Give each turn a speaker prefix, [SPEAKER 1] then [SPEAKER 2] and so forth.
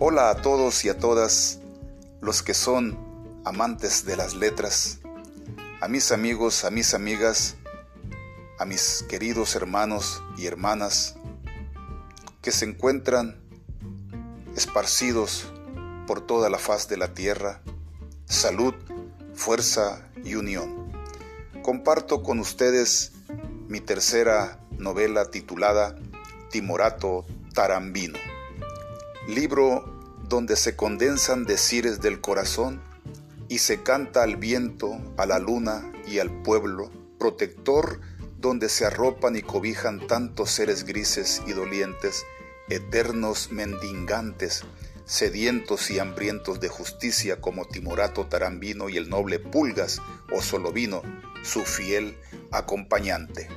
[SPEAKER 1] Hola a todos y a todas los que son amantes de las letras, a mis amigos, a mis amigas, a mis queridos hermanos y hermanas que se encuentran esparcidos por toda la faz de la tierra, salud, fuerza y unión. Comparto con ustedes mi tercera novela titulada Timorato Tarambino libro donde se condensan decires del corazón y se canta al viento, a la luna y al pueblo, protector donde se arropan y cobijan tantos seres grises y dolientes, eternos mendigantes, sedientos y hambrientos de justicia como Timorato Tarambino y el noble Pulgas o Solovino, su fiel acompañante.